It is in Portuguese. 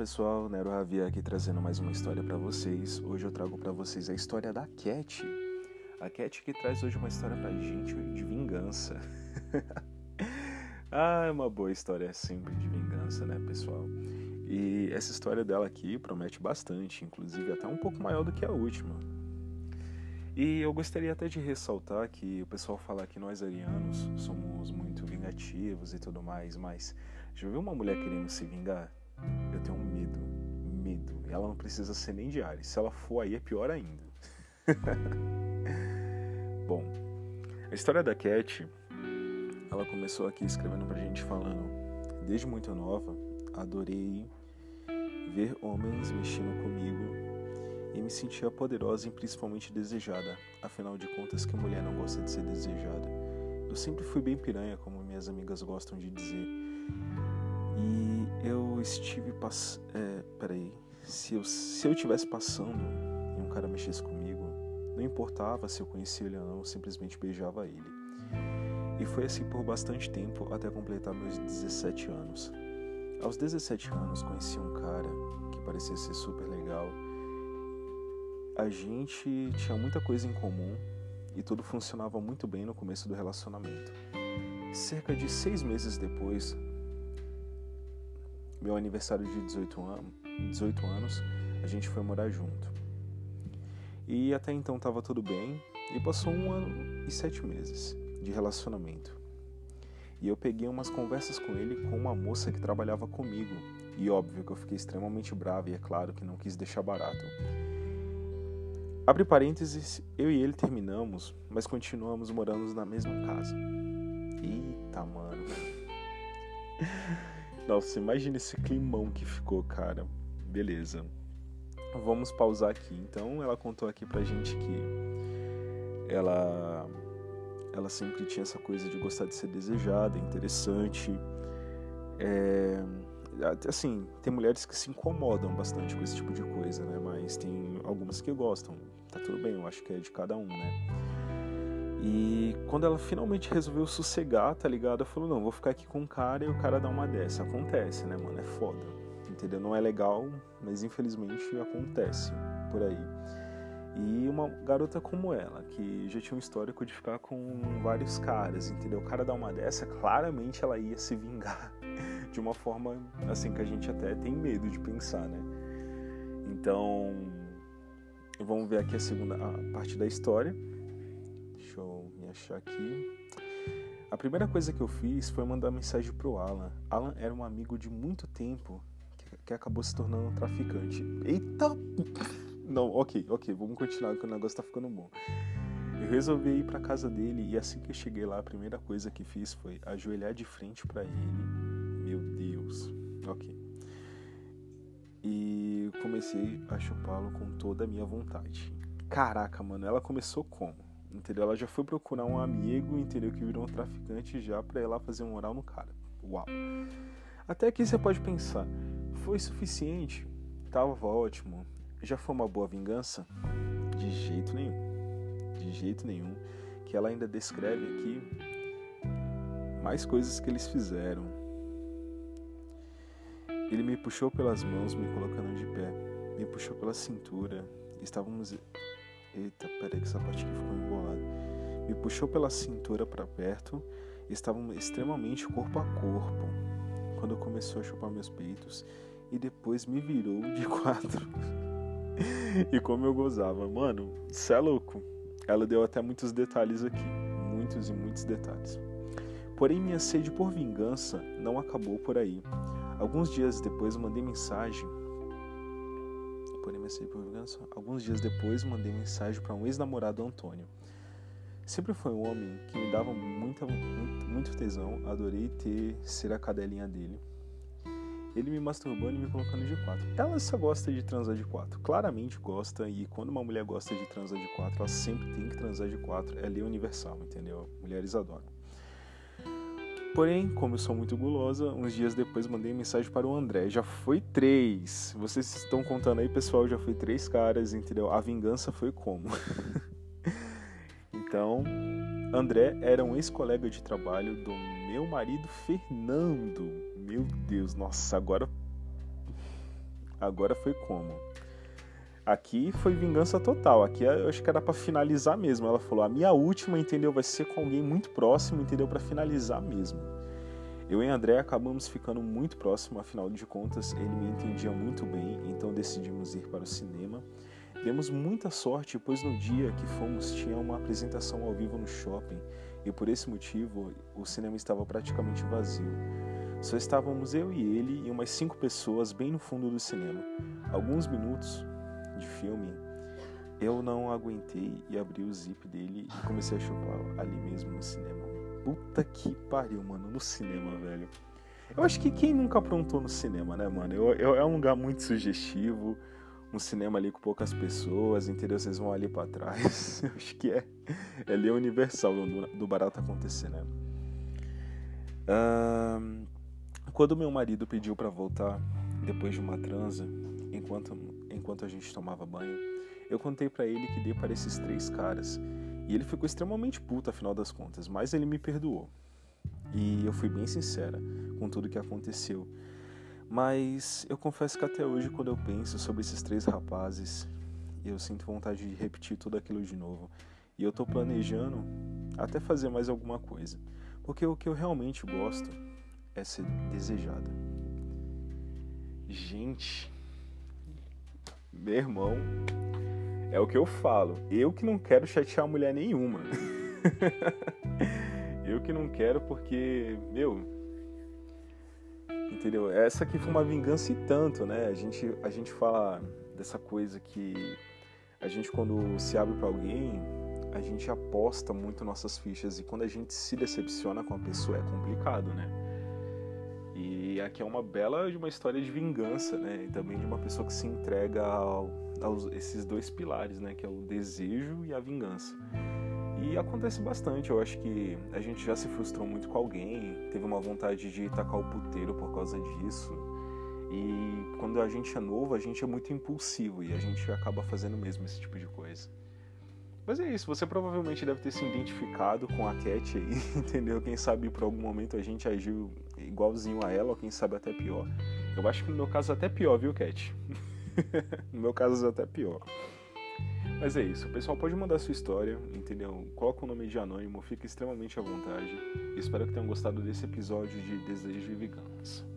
pessoal, Nero Javier aqui trazendo mais uma história para vocês. Hoje eu trago para vocês a história da Cat. A Cat que traz hoje uma história pra gente de vingança. ah, é uma boa história sempre de vingança, né, pessoal? E essa história dela aqui promete bastante, inclusive até um pouco maior do que a última. E eu gostaria até de ressaltar que o pessoal fala que nós arianos somos muito vingativos e tudo mais, mas já viu uma mulher querendo se vingar? Eu tenho medo, medo. Ela não precisa ser nem Ares. Se ela for aí é pior ainda. Bom, a história da Cat, ela começou aqui escrevendo pra gente falando, desde muito nova, adorei ver homens mexendo comigo e me sentia poderosa e principalmente desejada. Afinal de contas, que mulher não gosta de ser desejada? Eu sempre fui bem piranha, como minhas amigas gostam de dizer. E eu estive passando. É, peraí. Se eu, se eu tivesse passando e um cara mexesse comigo, não importava se eu conhecia ele ou não, eu simplesmente beijava ele. E foi assim por bastante tempo até completar meus 17 anos. Aos 17 anos conheci um cara que parecia ser super legal. A gente tinha muita coisa em comum e tudo funcionava muito bem no começo do relacionamento. Cerca de seis meses depois, meu aniversário de 18, an 18 anos, a gente foi morar junto. E até então estava tudo bem, e passou um ano e sete meses de relacionamento. E eu peguei umas conversas com ele com uma moça que trabalhava comigo, e óbvio que eu fiquei extremamente bravo e é claro que não quis deixar barato. Abre parênteses, eu e ele terminamos, mas continuamos morando na mesma casa. Eita, mano. Nossa, imagina esse climão que ficou, cara. Beleza. Vamos pausar aqui. Então, ela contou aqui pra gente que ela ela sempre tinha essa coisa de gostar de ser desejada, interessante. É, assim, tem mulheres que se incomodam bastante com esse tipo de coisa, né? Mas tem algumas que gostam. Tá tudo bem, eu acho que é de cada um, né? E quando ela finalmente resolveu sossegar, tá ligado? Ela falou: não, vou ficar aqui com o cara e o cara dá uma dessa. Acontece, né, mano? É foda. Entendeu? Não é legal, mas infelizmente acontece por aí. E uma garota como ela, que já tinha um histórico de ficar com vários caras, entendeu? O cara dá uma dessa, claramente ela ia se vingar de uma forma assim que a gente até tem medo de pensar, né? Então, vamos ver aqui a segunda a parte da história. Deixa eu me achar aqui. A primeira coisa que eu fiz foi mandar mensagem pro Alan. Alan era um amigo de muito tempo que, que acabou se tornando um traficante. Eita! Não, ok, ok, vamos continuar que o negócio tá ficando bom. Eu resolvi ir pra casa dele e assim que eu cheguei lá, a primeira coisa que fiz foi ajoelhar de frente para ele. Meu Deus. Ok. E comecei a chupá-lo com toda a minha vontade. Caraca, mano, ela começou como? Entendeu? Ela já foi procurar um amigo, entendeu? Que virou um traficante já pra ir lá fazer um moral no cara. Uau. Até aqui você pode pensar, foi suficiente? Tava ótimo. Já foi uma boa vingança? De jeito nenhum. De jeito nenhum. Que ela ainda descreve aqui mais coisas que eles fizeram. Ele me puxou pelas mãos, me colocando de pé. Me puxou pela cintura. Estávamos Eita, peraí que essa parte aqui ficou embolada. Me puxou pela cintura para perto estavam extremamente corpo a corpo. Quando começou a chupar meus peitos e depois me virou de quatro. e como eu gozava, mano, cê é louco. Ela deu até muitos detalhes aqui, muitos e muitos detalhes. Porém, minha sede por vingança não acabou por aí. Alguns dias depois mandei mensagem porém me por vingança. Alguns dias depois, mandei mensagem para um ex-namorado Antônio. Sempre foi um homem que me dava muita, muito, muito tesão, adorei ter ser a cadelinha dele. Ele me masturbando e me colocando de quatro. Ela só gosta de transar de quatro. Claramente gosta, e quando uma mulher gosta de transar de quatro, ela sempre tem que transar de quatro. É lei universal, entendeu? Mulheres adoram. Porém, como eu sou muito gulosa, uns dias depois mandei mensagem para o André. Já foi três. Vocês estão contando aí, pessoal, já foi três caras, entendeu? A vingança foi como? então, André era um ex-colega de trabalho do meu marido Fernando. Meu Deus, nossa, agora. Agora foi como? Aqui foi vingança total. Aqui eu acho que era para finalizar mesmo. Ela falou: a minha última, entendeu? Vai ser com alguém muito próximo, entendeu? Para finalizar mesmo. Eu e André acabamos ficando muito próximo, afinal de contas, ele me entendia muito bem, então decidimos ir para o cinema. Demos muita sorte, pois no dia que fomos tinha uma apresentação ao vivo no shopping e por esse motivo o cinema estava praticamente vazio. Só estávamos eu e ele e umas cinco pessoas bem no fundo do cinema. Alguns minutos de filme, eu não aguentei e abri o zip dele e comecei a chupar ali mesmo no cinema. Puta que pariu, mano, no cinema, velho. Eu acho que quem nunca aprontou no cinema, né, mano? Eu, eu, é um lugar muito sugestivo, um cinema ali com poucas pessoas, entendeu? Vocês vão ali para trás. Acho que é, é ali universal do, do barato acontecer, né? Quando meu marido pediu para voltar depois de uma transa, enquanto, enquanto a gente tomava banho, eu contei para ele que dei para esses três caras e ele ficou extremamente puto, afinal das contas, mas ele me perdoou. E eu fui bem sincera com tudo que aconteceu. Mas eu confesso que até hoje, quando eu penso sobre esses três rapazes, eu sinto vontade de repetir tudo aquilo de novo. E eu tô planejando até fazer mais alguma coisa. Porque o que eu realmente gosto é ser desejada. Gente, meu irmão, é o que eu falo. Eu que não quero chatear mulher nenhuma. eu que não quero porque, meu, entendeu? Essa aqui foi uma vingança e tanto, né? A gente, a gente fala dessa coisa que a gente quando se abre para alguém, a gente aposta muito nossas fichas e quando a gente se decepciona com a pessoa é complicado, né? E aqui é uma bela de uma história de vingança, né? E também de uma pessoa que se entrega ao aos, esses dois pilares, né, que é o desejo e a vingança. E acontece bastante, eu acho que a gente já se frustrou muito com alguém, teve uma vontade de tacar o puteiro por causa disso. E quando a gente é novo, a gente é muito impulsivo e a gente acaba fazendo mesmo esse tipo de coisa. Mas é isso, você provavelmente deve ter se identificado com a Cat aí, entendeu? Quem sabe por algum momento a gente agiu igualzinho a ela, ou quem sabe até pior. Eu acho que no meu caso até pior, viu, Cat? no meu caso, até pior. Mas é isso, o pessoal pode mandar sua história, entendeu? Coloca o nome de anônimo, fica extremamente à vontade. Espero que tenham gostado desse episódio de Desejo e.